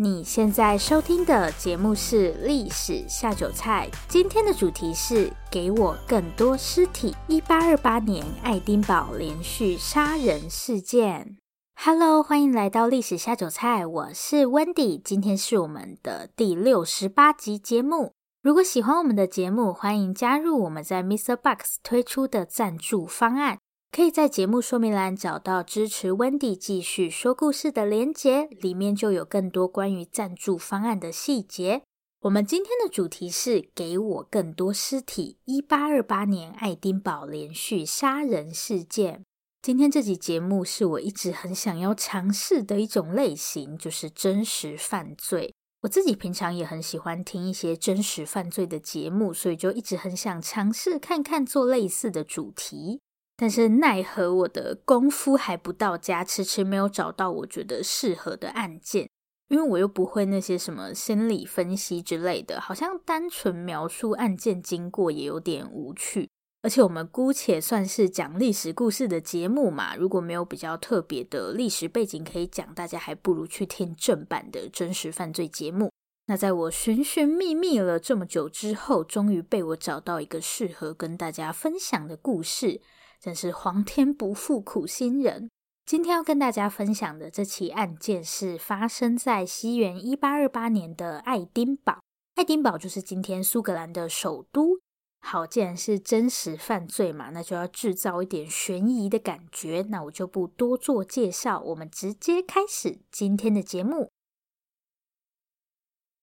你现在收听的节目是《历史下酒菜》，今天的主题是“给我更多尸体”。一八二八年爱丁堡连续杀人事件。Hello，欢迎来到《历史下酒菜》，我是 Wendy，今天是我们的第六十八集节目。如果喜欢我们的节目，欢迎加入我们在 Mr. Box 推出的赞助方案。可以在节目说明栏找到支持 Wendy 继续说故事的连结，里面就有更多关于赞助方案的细节。我们今天的主题是“给我更多尸体”。一八二八年爱丁堡连续杀人事件。今天这集节目是我一直很想要尝试的一种类型，就是真实犯罪。我自己平常也很喜欢听一些真实犯罪的节目，所以就一直很想尝试看看做类似的主题。但是奈何我的功夫还不到家，迟迟没有找到我觉得适合的案件，因为我又不会那些什么心理分析之类的，好像单纯描述案件经过也有点无趣。而且我们姑且算是讲历史故事的节目嘛，如果没有比较特别的历史背景可以讲，大家还不如去听正版的真实犯罪节目。那在我寻寻觅觅了这么久之后，终于被我找到一个适合跟大家分享的故事。真是皇天不负苦心人。今天要跟大家分享的这起案件是发生在西元一八二八年的爱丁堡。爱丁堡就是今天苏格兰的首都。好，既然是真实犯罪嘛，那就要制造一点悬疑的感觉。那我就不多做介绍，我们直接开始今天的节目。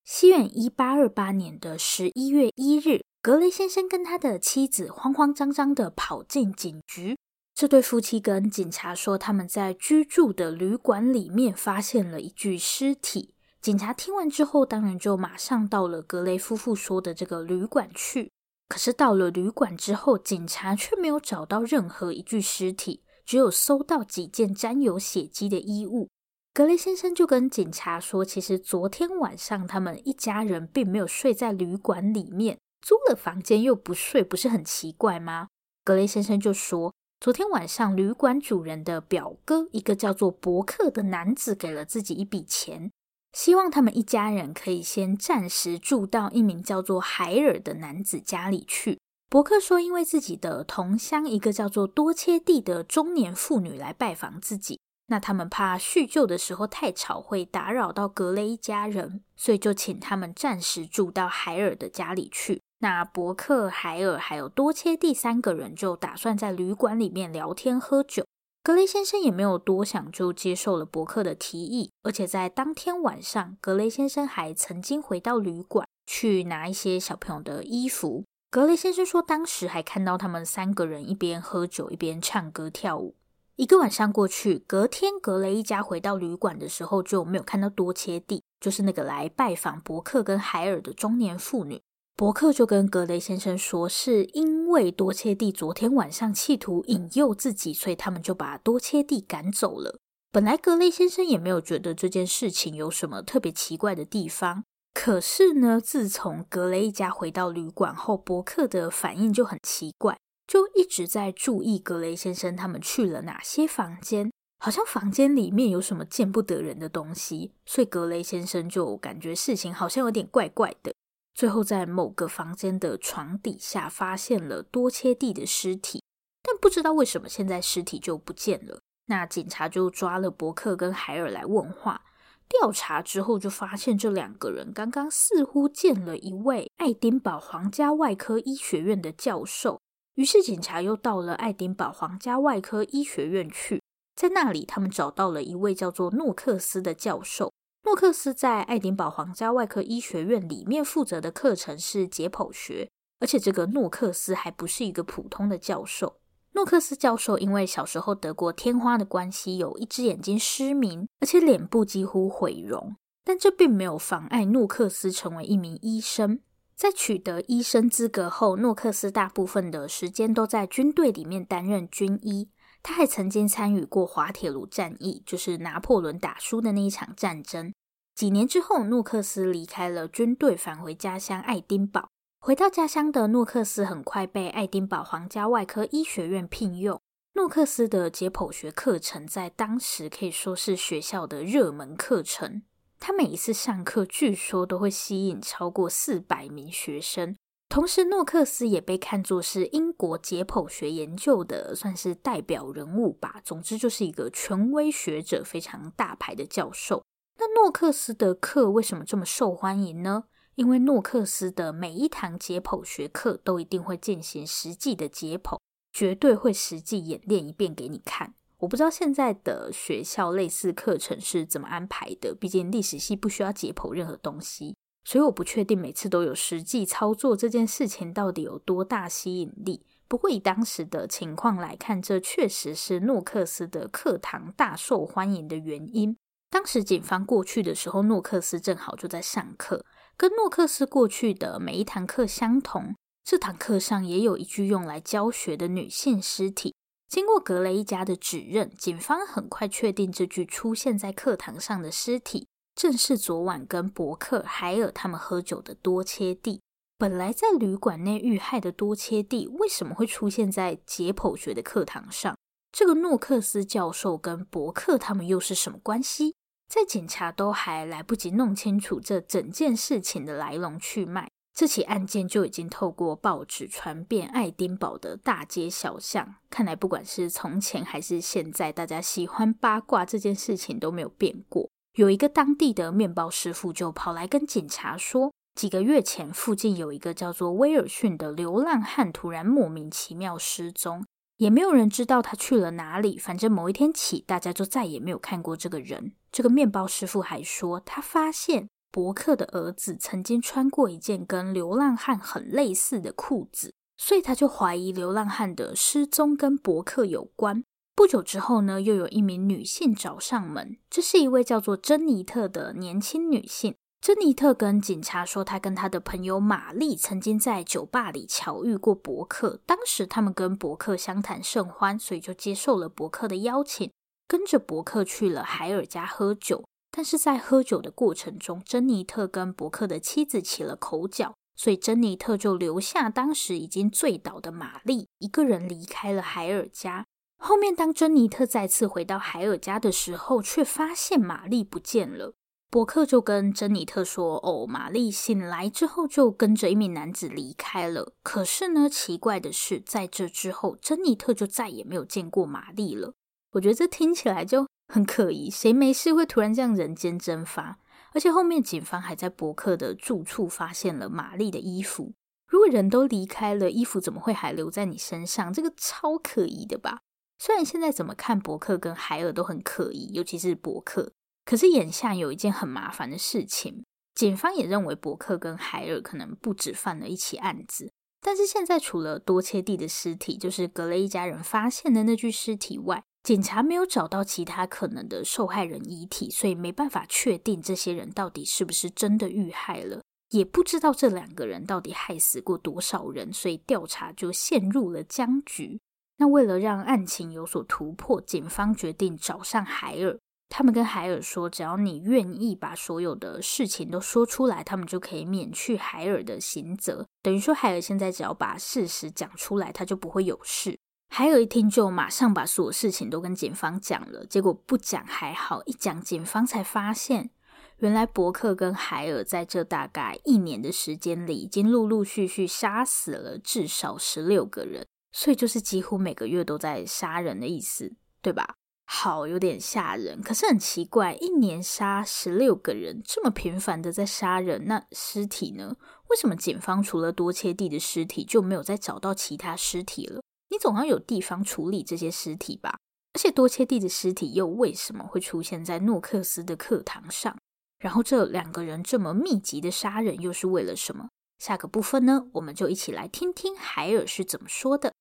西元一八二八年的十一月一日。格雷先生跟他的妻子慌慌张张地跑进警局。这对夫妻跟警察说，他们在居住的旅馆里面发现了一具尸体。警察听完之后，当然就马上到了格雷夫妇说的这个旅馆去。可是到了旅馆之后，警察却没有找到任何一具尸体，只有搜到几件沾有血迹的衣物。格雷先生就跟警察说，其实昨天晚上他们一家人并没有睡在旅馆里面。租了房间又不睡，不是很奇怪吗？格雷先生就说，昨天晚上旅馆主人的表哥，一个叫做伯克的男子，给了自己一笔钱，希望他们一家人可以先暂时住到一名叫做海尔的男子家里去。伯克说，因为自己的同乡一个叫做多切蒂的中年妇女来拜访自己，那他们怕叙旧的时候太吵会打扰到格雷一家人，所以就请他们暂时住到海尔的家里去。那伯克、海尔还有多切蒂三个人就打算在旅馆里面聊天喝酒。格雷先生也没有多想，就接受了伯克的提议。而且在当天晚上，格雷先生还曾经回到旅馆去拿一些小朋友的衣服。格雷先生说，当时还看到他们三个人一边喝酒一边唱歌跳舞。一个晚上过去，隔天格雷一家回到旅馆的时候就没有看到多切蒂，就是那个来拜访伯克跟海尔的中年妇女。伯克就跟格雷先生说，是因为多切蒂昨天晚上企图引诱自己，所以他们就把多切蒂赶走了。本来格雷先生也没有觉得这件事情有什么特别奇怪的地方，可是呢，自从格雷一家回到旅馆后，伯克的反应就很奇怪，就一直在注意格雷先生他们去了哪些房间，好像房间里面有什么见不得人的东西，所以格雷先生就感觉事情好像有点怪怪的。最后，在某个房间的床底下发现了多切蒂的尸体，但不知道为什么现在尸体就不见了。那警察就抓了伯克跟海尔来问话，调查之后就发现这两个人刚刚似乎见了一位爱丁堡皇家外科医学院的教授。于是警察又到了爱丁堡皇家外科医学院去，在那里他们找到了一位叫做诺克斯的教授。诺克斯在爱丁堡皇家外科医学院里面负责的课程是解剖学，而且这个诺克斯还不是一个普通的教授。诺克斯教授因为小时候得过天花的关系，有一只眼睛失明，而且脸部几乎毁容，但这并没有妨碍诺克斯成为一名医生。在取得医生资格后，诺克斯大部分的时间都在军队里面担任军医。他还曾经参与过滑铁卢战役，就是拿破仑打输的那一场战争。几年之后，诺克斯离开了军队，返回家乡爱丁堡。回到家乡的诺克斯很快被爱丁堡皇家外科医学院聘用。诺克斯的解剖学课程在当时可以说是学校的热门课程。他每一次上课，据说都会吸引超过四百名学生。同时，诺克斯也被看作是英国解剖学研究的算是代表人物吧。总之，就是一个权威学者，非常大牌的教授。那诺克斯的课为什么这么受欢迎呢？因为诺克斯的每一堂解剖学课都一定会进行实际的解剖，绝对会实际演练一遍给你看。我不知道现在的学校类似课程是怎么安排的，毕竟历史系不需要解剖任何东西，所以我不确定每次都有实际操作这件事情到底有多大吸引力。不过以当时的情况来看，这确实是诺克斯的课堂大受欢迎的原因。当时警方过去的时候，诺克斯正好就在上课。跟诺克斯过去的每一堂课相同，这堂课上也有一具用来教学的女性尸体。经过格雷一家的指认，警方很快确定这具出现在课堂上的尸体，正是昨晚跟伯克、海尔他们喝酒的多切蒂。本来在旅馆内遇害的多切蒂，为什么会出现在解剖学的课堂上？这个诺克斯教授跟伯克他们又是什么关系？在警察都还来不及弄清楚这整件事情的来龙去脉，这起案件就已经透过报纸传遍爱丁堡的大街小巷。看来，不管是从前还是现在，大家喜欢八卦这件事情都没有变过。有一个当地的面包师傅就跑来跟警察说，几个月前附近有一个叫做威尔逊的流浪汉突然莫名其妙失踪。也没有人知道他去了哪里。反正某一天起，大家就再也没有看过这个人。这个面包师傅还说，他发现伯克的儿子曾经穿过一件跟流浪汉很类似的裤子，所以他就怀疑流浪汉的失踪跟伯克有关。不久之后呢，又有一名女性找上门，这是一位叫做珍妮特的年轻女性。珍妮特跟警察说，她跟她的朋友玛丽曾经在酒吧里巧遇过伯克。当时他们跟伯克相谈甚欢，所以就接受了伯克的邀请，跟着伯克去了海尔家喝酒。但是在喝酒的过程中，珍妮特跟伯克的妻子起了口角，所以珍妮特就留下当时已经醉倒的玛丽，一个人离开了海尔家。后面当珍妮特再次回到海尔家的时候，却发现玛丽不见了。伯克就跟珍妮特说：“哦，玛丽醒来之后就跟着一名男子离开了。可是呢，奇怪的是，在这之后，珍妮特就再也没有见过玛丽了。我觉得这听起来就很可疑，谁没事会突然这样人间蒸发？而且后面警方还在伯克的住处发现了玛丽的衣服。如果人都离开了，衣服怎么会还留在你身上？这个超可疑的吧？虽然现在怎么看伯克跟海尔都很可疑，尤其是伯克。”可是眼下有一件很麻烦的事情，警方也认为伯克跟海尔可能不止犯了一起案子。但是现在除了多切蒂的尸体，就是格雷一家人发现的那具尸体外，警察没有找到其他可能的受害人遗体，所以没办法确定这些人到底是不是真的遇害了，也不知道这两个人到底害死过多少人，所以调查就陷入了僵局。那为了让案情有所突破，警方决定找上海尔。他们跟海尔说，只要你愿意把所有的事情都说出来，他们就可以免去海尔的刑责。等于说，海尔现在只要把事实讲出来，他就不会有事。海尔一听就马上把所有事情都跟警方讲了。结果不讲还好，一讲警方才发现，原来伯克跟海尔在这大概一年的时间里，已经陆陆续续杀死了至少十六个人，所以就是几乎每个月都在杀人的意思，对吧？好，有点吓人。可是很奇怪，一年杀十六个人，这么频繁的在杀人，那尸体呢？为什么警方除了多切蒂的尸体，就没有再找到其他尸体了？你总要有地方处理这些尸体吧？而且多切蒂的尸体又为什么会出现在诺克斯的课堂上？然后这两个人这么密集的杀人，又是为了什么？下个部分呢，我们就一起来听听海尔是怎么说的。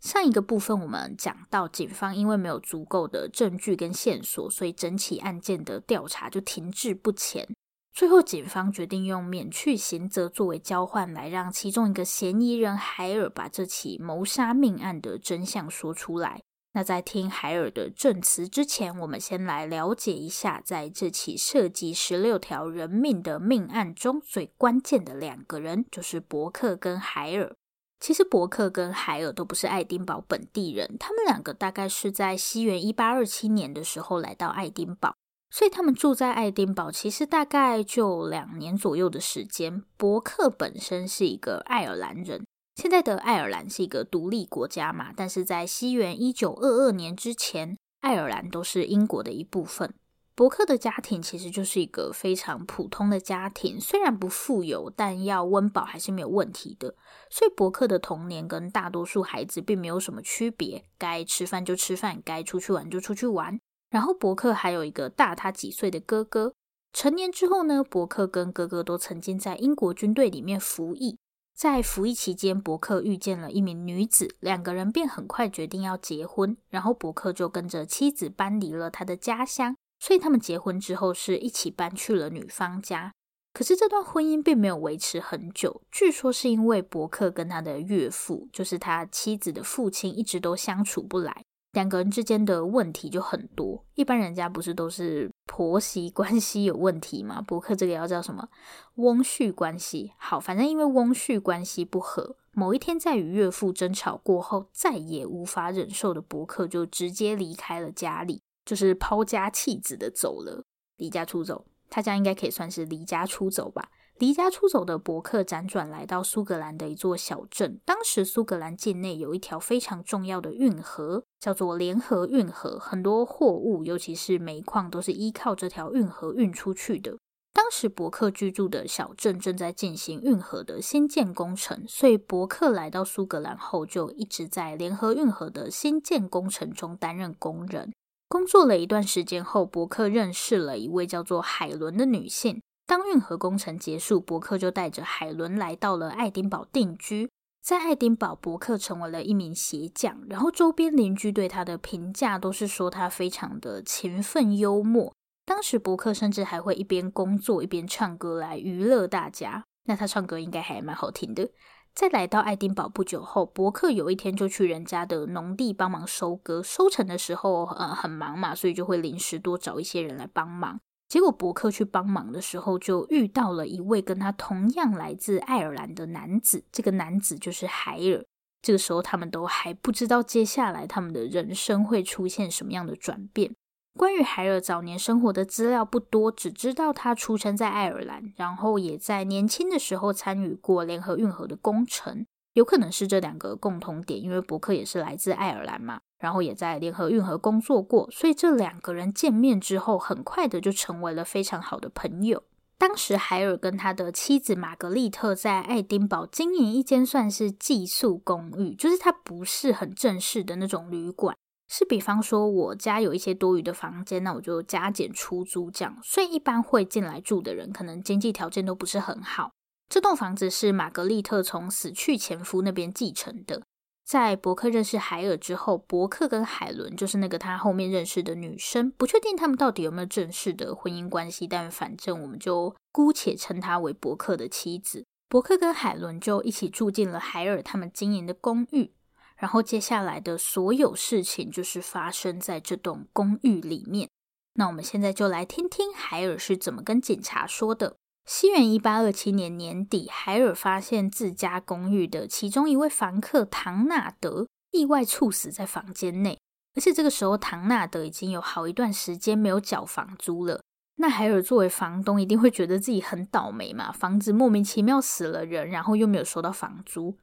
上一个部分我们讲到，警方因为没有足够的证据跟线索，所以整起案件的调查就停滞不前。最后，警方决定用免去刑责作为交换，来让其中一个嫌疑人海尔把这起谋杀命案的真相说出来。那在听海尔的证词之前，我们先来了解一下，在这起涉及十六条人命的命案中，最关键的两个人就是伯克跟海尔。其实伯克跟海尔都不是爱丁堡本地人，他们两个大概是在西元一八二七年的时候来到爱丁堡。所以他们住在爱丁堡，其实大概就两年左右的时间。伯克本身是一个爱尔兰人，现在的爱尔兰是一个独立国家嘛，但是在西元一九二二年之前，爱尔兰都是英国的一部分。伯克的家庭其实就是一个非常普通的家庭，虽然不富有，但要温饱还是没有问题的。所以伯克的童年跟大多数孩子并没有什么区别，该吃饭就吃饭，该出去玩就出去玩。然后伯克还有一个大他几岁的哥哥。成年之后呢，伯克跟哥哥都曾经在英国军队里面服役。在服役期间，伯克遇见了一名女子，两个人便很快决定要结婚。然后伯克就跟着妻子搬离了他的家乡，所以他们结婚之后是一起搬去了女方家。可是这段婚姻并没有维持很久，据说是因为伯克跟他的岳父，就是他妻子的父亲，一直都相处不来。两个人之间的问题就很多，一般人家不是都是婆媳关系有问题吗？伯克这个要叫什么？翁婿关系。好，反正因为翁婿关系不和，某一天在与岳父争吵过后，再也无法忍受的伯克就直接离开了家里，就是抛家弃子的走了，离家出走。他这样应该可以算是离家出走吧。离家出走的伯克辗转来到苏格兰的一座小镇。当时苏格兰境内有一条非常重要的运河，叫做联合运河，很多货物，尤其是煤矿，都是依靠这条运河运出去的。当时伯克居住的小镇正在进行运河的新建工程，所以伯克来到苏格兰后，就一直在联合运河的新建工程中担任工人。工作了一段时间后，伯克认识了一位叫做海伦的女性。当运河工程结束，伯克就带着海伦来到了爱丁堡定居。在爱丁堡，伯克成为了一名鞋匠，然后周边邻居对他的评价都是说他非常的勤奋幽默。当时伯克甚至还会一边工作一边唱歌来娱乐大家。那他唱歌应该还蛮好听的。在来到爱丁堡不久后，伯克有一天就去人家的农地帮忙收割，收成的时候呃很忙嘛，所以就会临时多找一些人来帮忙。结果伯克去帮忙的时候，就遇到了一位跟他同样来自爱尔兰的男子。这个男子就是海尔。这个时候，他们都还不知道接下来他们的人生会出现什么样的转变。关于海尔早年生活的资料不多，只知道他出生在爱尔兰，然后也在年轻的时候参与过联合运河的工程。有可能是这两个共同点，因为伯克也是来自爱尔兰嘛，然后也在联合运河工作过，所以这两个人见面之后，很快的就成为了非常好的朋友。当时海尔跟他的妻子玛格丽特在爱丁堡经营一间算是寄宿公寓，就是它不是很正式的那种旅馆，是比方说我家有一些多余的房间，那我就加减出租这样，所以一般会进来住的人，可能经济条件都不是很好。这栋房子是玛格丽特从死去前夫那边继承的。在伯克认识海尔之后，伯克跟海伦就是那个他后面认识的女生，不确定他们到底有没有正式的婚姻关系，但反正我们就姑且称她为伯克的妻子。伯克跟海伦就一起住进了海尔他们经营的公寓，然后接下来的所有事情就是发生在这栋公寓里面。那我们现在就来听听海尔是怎么跟警察说的。西元一八二七年年底，海尔发现自家公寓的其中一位房客唐纳德意外猝死在房间内，而且这个时候唐纳德已经有好一段时间没有缴房租了。那海尔作为房东，一定会觉得自己很倒霉嘛，房子莫名其妙死了人，然后又没有收到房租，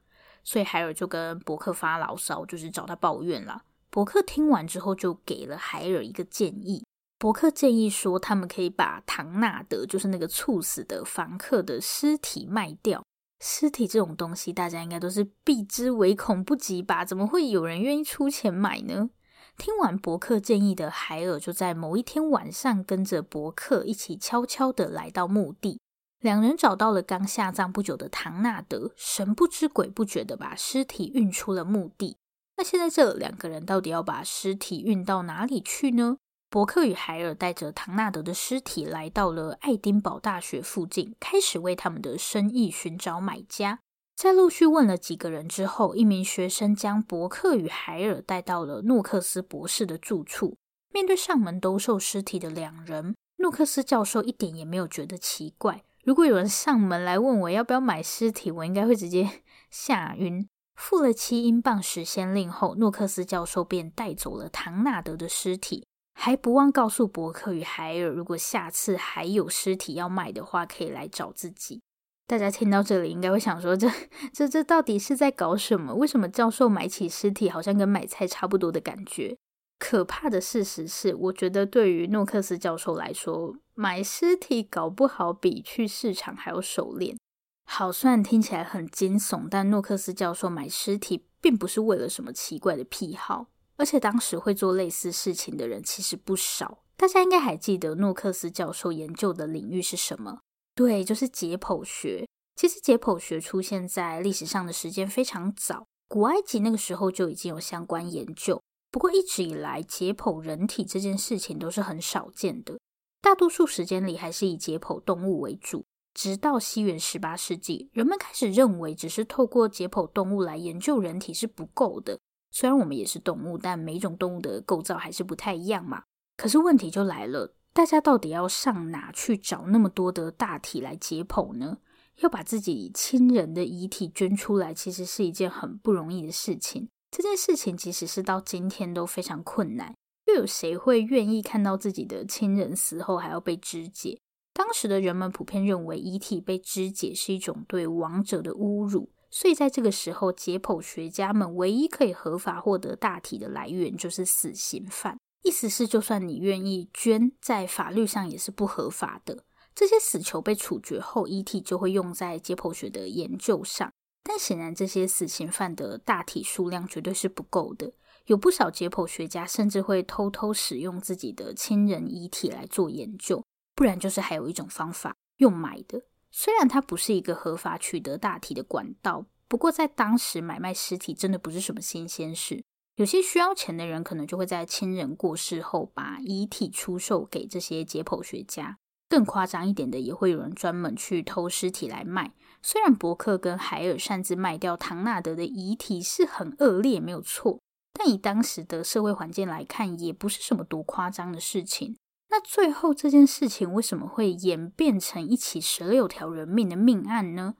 所以海尔就跟伯克发牢骚，就是找他抱怨啦。伯克听完之后，就给了海尔一个建议。伯克建议说，他们可以把唐纳德，就是那个猝死的房客的尸体卖掉。尸体这种东西，大家应该都是避之唯恐不及吧？怎么会有人愿意出钱买呢？听完伯克建议的海尔，就在某一天晚上，跟着伯克一起悄悄地来到墓地。两人找到了刚下葬不久的唐纳德，神不知鬼不觉的把尸体运出了墓地。那现在这两个人到底要把尸体运到哪里去呢？伯克与海尔带着唐纳德的尸体来到了爱丁堡大学附近，开始为他们的生意寻找买家。在陆续问了几个人之后，一名学生将伯克与海尔带到了诺克斯博士的住处。面对上门兜售尸体的两人，诺克斯教授一点也没有觉得奇怪。如果有人上门来问我要不要买尸体，我应该会直接 吓晕。付了七英镑时先令后，诺克斯教授便带走了唐纳德的尸体。还不忘告诉伯克与海尔，如果下次还有尸体要卖的话，可以来找自己。大家听到这里应该会想说，这 这这到底是在搞什么？为什么教授买起尸体好像跟买菜差不多的感觉？可怕的事实是，我觉得对于诺克斯教授来说，买尸体搞不好比去市场还要熟练。好，虽然听起来很惊悚，但诺克斯教授买尸体并不是为了什么奇怪的癖好，而且当时会做类似事情的人其实不少。大家应该还记得诺克斯教授研究的领域是什么？对，就是解剖学。其实解剖学出现在历史上的时间非常早，古埃及那个时候就已经有相关研究。不过一直以来，解剖人体这件事情都是很少见的，大多数时间里还是以解剖动物为主。直到西元十八世纪，人们开始认为，只是透过解剖动物来研究人体是不够的。虽然我们也是动物，但每种动物的构造还是不太一样嘛。可是问题就来了。大家到底要上哪去找那么多的大体来解剖呢？要把自己亲人的遗体捐出来，其实是一件很不容易的事情。这件事情即使是到今天都非常困难。又有谁会愿意看到自己的亲人死后还要被肢解？当时的人们普遍认为遗体被肢解是一种对亡者的侮辱，所以在这个时候，解剖学家们唯一可以合法获得大体的来源就是死刑犯。意思是，就算你愿意捐，在法律上也是不合法的。这些死囚被处决后，遗体就会用在解剖学的研究上。但显然，这些死刑犯的大体数量绝对是不够的。有不少解剖学家甚至会偷偷使用自己的亲人遗体来做研究，不然就是还有一种方法，用买的。虽然它不是一个合法取得大体的管道，不过在当时买卖尸体真的不是什么新鲜事。有些需要钱的人，可能就会在亲人过世后，把遗体出售给这些解剖学家。更夸张一点的，也会有人专门去偷尸体来卖。虽然伯克跟海尔擅自卖掉唐纳德的遗体是很恶劣，没有错，但以当时的社会环境来看，也不是什么多夸张的事情。那最后这件事情为什么会演变成一起十六条人命的命案呢？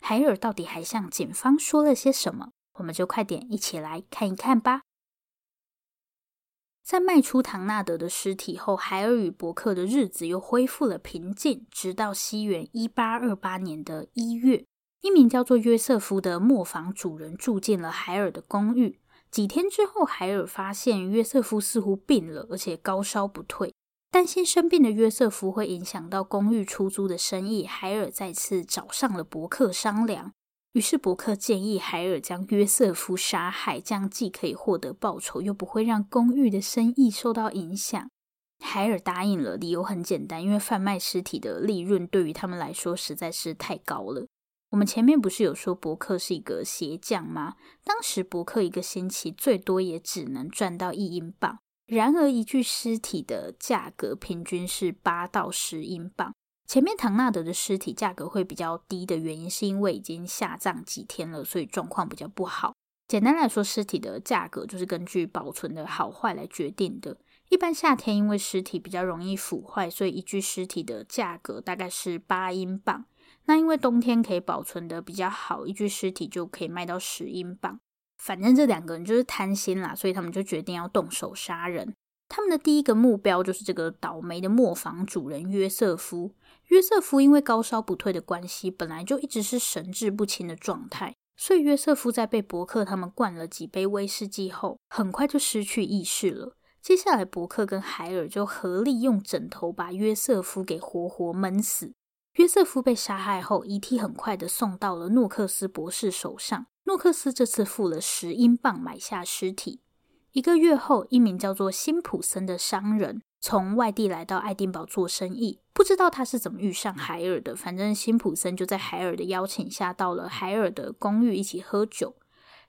海尔到底还向警方说了些什么？我们就快点一起来看一看吧。在卖出唐纳德的尸体后，海尔与伯克的日子又恢复了平静。直到西元一八二八年的一月，一名叫做约瑟夫的磨坊主人住进了海尔的公寓。几天之后，海尔发现约瑟夫似乎病了，而且高烧不退。担心生病的约瑟夫会影响到公寓出租的生意，海尔再次找上了伯克商量。于是伯克建议海尔将约瑟夫杀害，这样既可以获得报酬，又不会让公寓的生意受到影响。海尔答应了，理由很简单，因为贩卖尸体的利润对于他们来说实在是太高了。我们前面不是有说博客是一个鞋匠吗？当时博客一个星期最多也只能赚到一英镑，然而一具尸体的价格平均是八到十英镑。前面唐纳德的尸体价格会比较低的原因，是因为已经下葬几天了，所以状况比较不好。简单来说，尸体的价格就是根据保存的好坏来决定的。一般夏天因为尸体比较容易腐坏，所以一具尸体的价格大概是八英镑。那因为冬天可以保存的比较好，一具尸体就可以卖到十英镑。反正这两个人就是贪心啦，所以他们就决定要动手杀人。他们的第一个目标就是这个倒霉的磨坊主人约瑟夫。约瑟夫因为高烧不退的关系，本来就一直是神志不清的状态，所以约瑟夫在被伯克他们灌了几杯威士忌后，很快就失去意识了。接下来，伯克跟海尔就合力用枕头把约瑟夫给活活闷死。约瑟夫被杀害后，遗体很快的送到了诺克斯博士手上。诺克斯这次付了十英镑买下尸体。一个月后，一名叫做辛普森的商人从外地来到爱丁堡做生意。不知道他是怎么遇上海尔的，反正辛普森就在海尔的邀请下到了海尔的公寓一起喝酒。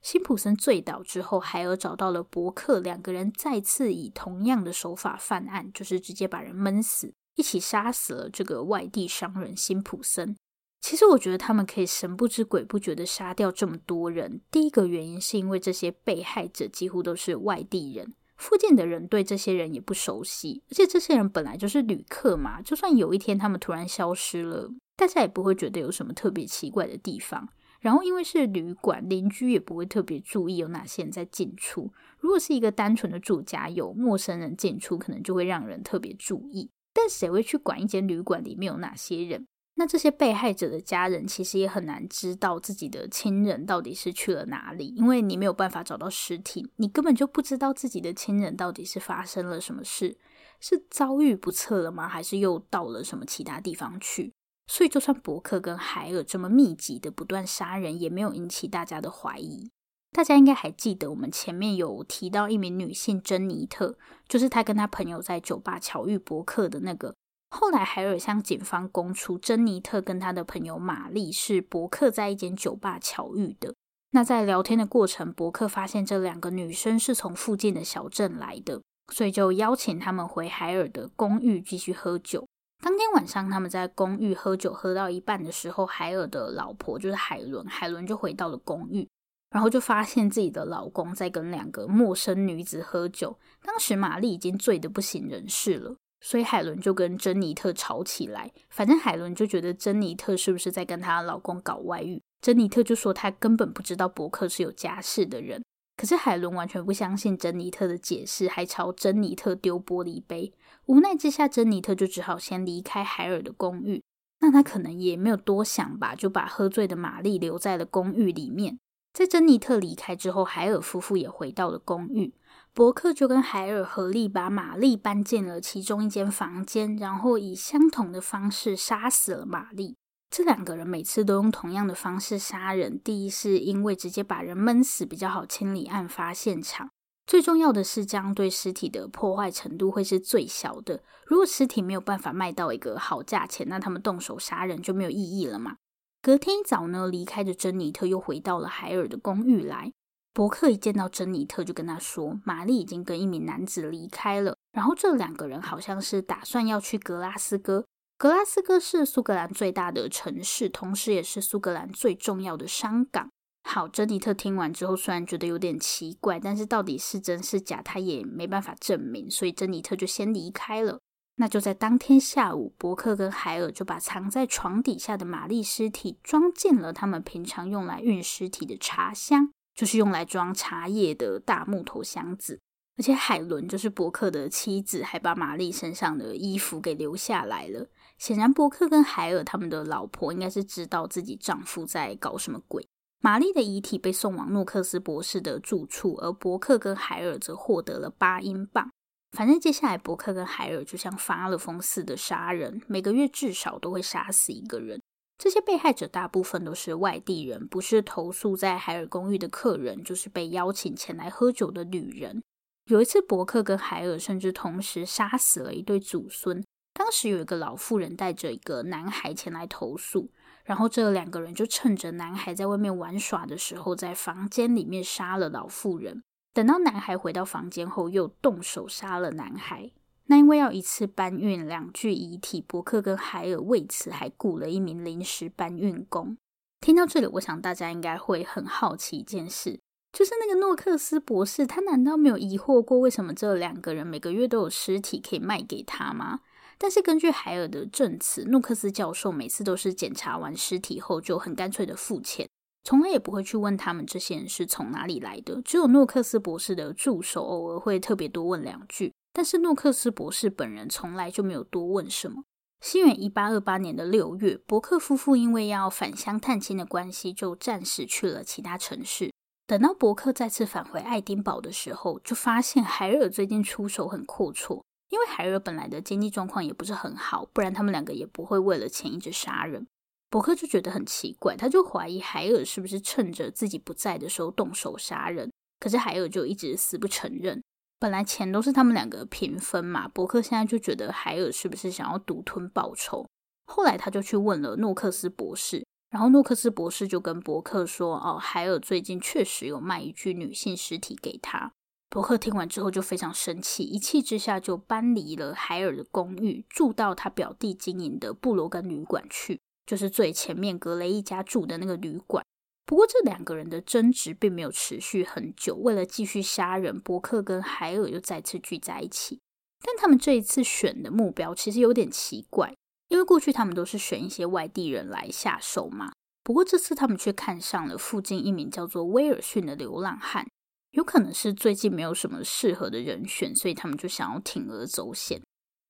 辛普森醉倒之后，海尔找到了伯克，两个人再次以同样的手法犯案，就是直接把人闷死，一起杀死了这个外地商人辛普森。其实我觉得他们可以神不知鬼不觉地杀掉这么多人，第一个原因是因为这些被害者几乎都是外地人。附近的人对这些人也不熟悉，而且这些人本来就是旅客嘛，就算有一天他们突然消失了，大家也不会觉得有什么特别奇怪的地方。然后因为是旅馆，邻居也不会特别注意有哪些人在进出。如果是一个单纯的住家，有陌生人进出，可能就会让人特别注意。但谁会去管一间旅馆里面有哪些人？那这些被害者的家人其实也很难知道自己的亲人到底是去了哪里，因为你没有办法找到尸体，你根本就不知道自己的亲人到底是发生了什么事，是遭遇不测了吗？还是又到了什么其他地方去？所以，就算伯克跟海尔这么密集的不断杀人，也没有引起大家的怀疑。大家应该还记得，我们前面有提到一名女性珍妮特，就是她跟她朋友在酒吧巧遇伯克的那个。后来，海尔向警方供出，珍妮特跟她的朋友玛丽是伯克在一间酒吧巧遇的。那在聊天的过程，伯克发现这两个女生是从附近的小镇来的，所以就邀请他们回海尔的公寓继续喝酒。当天晚上，他们在公寓喝酒，喝到一半的时候，海尔的老婆就是海伦，海伦就回到了公寓，然后就发现自己的老公在跟两个陌生女子喝酒。当时玛丽已经醉得不省人事了，所以海伦就跟珍妮特吵起来。反正海伦就觉得珍妮特是不是在跟她老公搞外遇，珍妮特就说她根本不知道伯克是有家室的人。可是海伦完全不相信珍妮特的解释，还朝珍妮特丢玻璃杯。无奈之下，珍妮特就只好先离开海尔的公寓。那他可能也没有多想吧，就把喝醉的玛丽留在了公寓里面。在珍妮特离开之后，海尔夫妇也回到了公寓。伯克就跟海尔合力把玛丽搬进了其中一间房间，然后以相同的方式杀死了玛丽。这两个人每次都用同样的方式杀人。第一是因为直接把人闷死比较好清理案发现场，最重要的是这样对尸体的破坏程度会是最小的。如果尸体没有办法卖到一个好价钱，那他们动手杀人就没有意义了嘛。隔天一早呢，离开的珍妮特又回到了海尔的公寓来。伯克一见到珍妮特就跟他说，玛丽已经跟一名男子离开了，然后这两个人好像是打算要去格拉斯哥。格拉斯哥是苏格兰最大的城市，同时也是苏格兰最重要的商港。好，珍妮特听完之后，虽然觉得有点奇怪，但是到底是真是假，他也没办法证明，所以珍妮特就先离开了。那就在当天下午，伯克跟海尔就把藏在床底下的玛丽尸体装进了他们平常用来运尸体的茶箱，就是用来装茶叶的大木头箱子。而且海伦就是伯克的妻子，还把玛丽身上的衣服给留下来了。显然，伯克跟海尔他们的老婆应该是知道自己丈夫在搞什么鬼。玛丽的遗体被送往诺克斯博士的住处，而伯克跟海尔则获得了八英镑。反正接下来，伯克跟海尔就像发了疯似的杀人，每个月至少都会杀死一个人。这些被害者大部分都是外地人，不是投宿在海尔公寓的客人，就是被邀请前来喝酒的旅人。有一次，伯克跟海尔甚至同时杀死了一对祖孙。当时有一个老妇人带着一个男孩前来投诉，然后这两个人就趁着男孩在外面玩耍的时候，在房间里面杀了老妇人。等到男孩回到房间后，又动手杀了男孩。那因为要一次搬运两具遗体，伯克跟海尔为此还雇了一名临时搬运工。听到这里，我想大家应该会很好奇一件事，就是那个诺克斯博士，他难道没有疑惑过为什么这两个人每个月都有尸体可以卖给他吗？但是根据海尔的证词，诺克斯教授每次都是检查完尸体后就很干脆的付钱，从来也不会去问他们这些人是从哪里来的。只有诺克斯博士的助手偶尔会特别多问两句，但是诺克斯博士本人从来就没有多问什么。西元一八二八年的六月，伯克夫妇因为要返乡探亲的关系，就暂时去了其他城市。等到伯克再次返回爱丁堡的时候，就发现海尔最近出手很阔绰。因为海尔本来的经济状况也不是很好，不然他们两个也不会为了钱一直杀人。伯克就觉得很奇怪，他就怀疑海尔是不是趁着自己不在的时候动手杀人。可是海尔就一直死不承认。本来钱都是他们两个平分嘛，伯克现在就觉得海尔是不是想要独吞报酬？后来他就去问了诺克斯博士，然后诺克斯博士就跟伯克说：“哦，海尔最近确实有卖一具女性尸体给他。”伯克听完之后就非常生气，一气之下就搬离了海尔的公寓，住到他表弟经营的布罗根旅馆去，就是最前面格雷一家住的那个旅馆。不过这两个人的争执并没有持续很久，为了继续杀人，伯克跟海尔又再次聚在一起。但他们这一次选的目标其实有点奇怪，因为过去他们都是选一些外地人来下手嘛。不过这次他们却看上了附近一名叫做威尔逊的流浪汉，有可能是最近没有什么适合的人选，所以他们就想要铤而走险。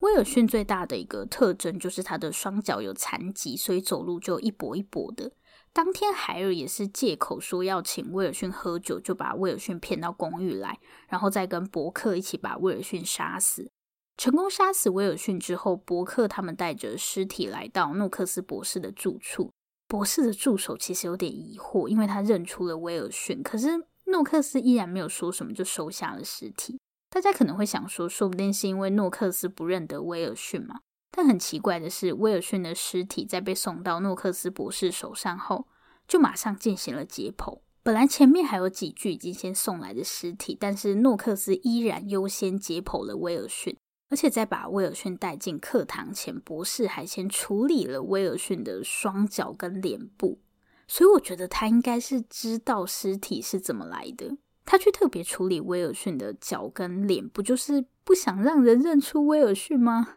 威尔逊最大的一个特征就是他的双脚有残疾，所以走路就一跛一跛的。当天海尔也是借口说要请威尔逊喝酒，就把威尔逊骗到公寓来，然后再跟伯克一起把威尔逊杀死。成功杀死威尔逊之后，伯克他们带着尸体来到诺克斯博士的住处。博士的助手其实有点疑惑，因为他认出了威尔逊，可是诺克斯依然没有说什么，就收下了尸体。大家可能会想说，说不定是因为诺克斯不认得威尔逊嘛？但很奇怪的是，威尔逊的尸体在被送到诺克斯博士手上后，就马上进行了解剖。本来前面还有几具已经先送来的尸体，但是诺克斯依然优先解剖了威尔逊，而且在把威尔逊带进课堂前，博士还先处理了威尔逊的双脚跟脸部。所以我觉得他应该是知道尸体是怎么来的。他去特别处理威尔逊的脚跟脸，不就是不想让人认出威尔逊吗？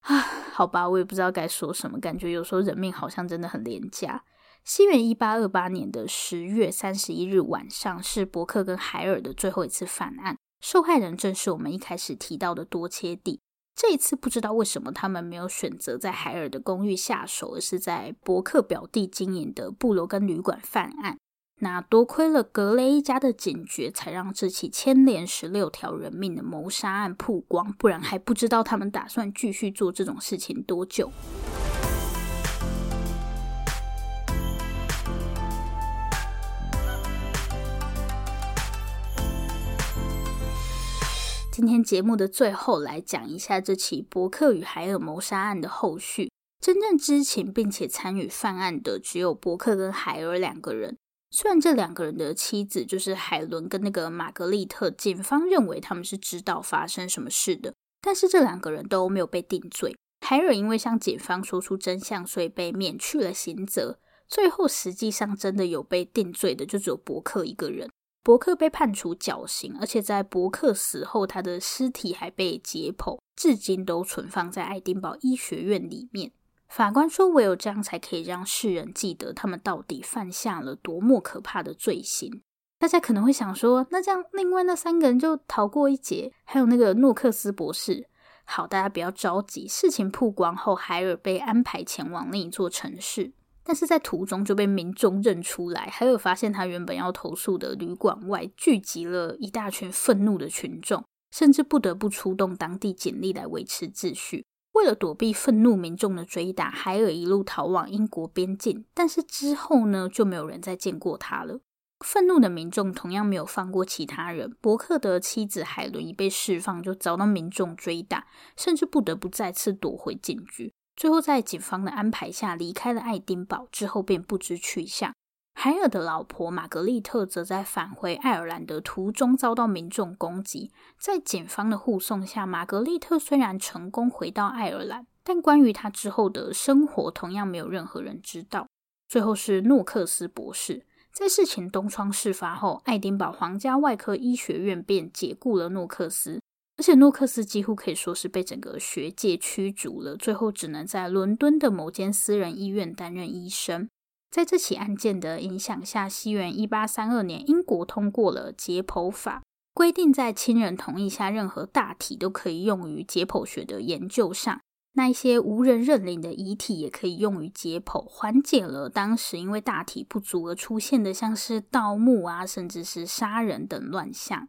啊，好吧，我也不知道该说什么，感觉有时候人命好像真的很廉价。西元一八二八年的十月三十一日晚上，是伯克跟海尔的最后一次犯案，受害人正是我们一开始提到的多切蒂。这一次不知道为什么他们没有选择在海尔的公寓下手，而是在伯克表弟经营的布罗根旅馆犯案。那多亏了格雷一家的警觉，才让这起牵连十六条人命的谋杀案曝光，不然还不知道他们打算继续做这种事情多久。今天节目的最后，来讲一下这起伯克与海尔谋杀案的后续。真正知情并且参与犯案的，只有伯克跟海尔两个人。虽然这两个人的妻子就是海伦跟那个玛格丽特，警方认为他们是知道发生什么事的，但是这两个人都没有被定罪。海尔因为向警方说出真相，所以被免去了刑责。最后实际上真的有被定罪的，就只有伯克一个人。伯克被判处绞刑，而且在伯克死后，他的尸体还被解剖，至今都存放在爱丁堡医学院里面。法官说：“唯有这样才可以让世人记得他们到底犯下了多么可怕的罪行。”大家可能会想说：“那这样，另外那三个人就逃过一劫？还有那个诺克斯博士？”好，大家不要着急。事情曝光后，海尔被安排前往另一座城市，但是在途中就被民众认出来。海尔发现他原本要投诉的旅馆外聚集了一大群愤怒的群众，甚至不得不出动当地警力来维持秩序。为了躲避愤怒民众的追打，海尔一路逃往英国边境。但是之后呢，就没有人再见过他了。愤怒的民众同样没有放过其他人。伯克的妻子海伦一被释放，就遭到民众追打，甚至不得不再次躲回警局。最后在警方的安排下离开了爱丁堡，之后便不知去向。海尔的老婆玛格丽特则在返回爱尔兰的途中遭到民众攻击，在警方的护送下，玛格丽特虽然成功回到爱尔兰，但关于她之后的生活同样没有任何人知道。最后是诺克斯博士，在事情东窗事发后，爱丁堡皇家外科医学院便解雇了诺克斯，而且诺克斯几乎可以说是被整个学界驱逐了，最后只能在伦敦的某间私人医院担任医生。在这起案件的影响下，西元一八三二年，英国通过了解剖法，规定在亲人同意下，任何大体都可以用于解剖学的研究上。那一些无人认领的遗体也可以用于解剖，缓解了当时因为大体不足而出现的像是盗墓啊，甚至是杀人等乱象。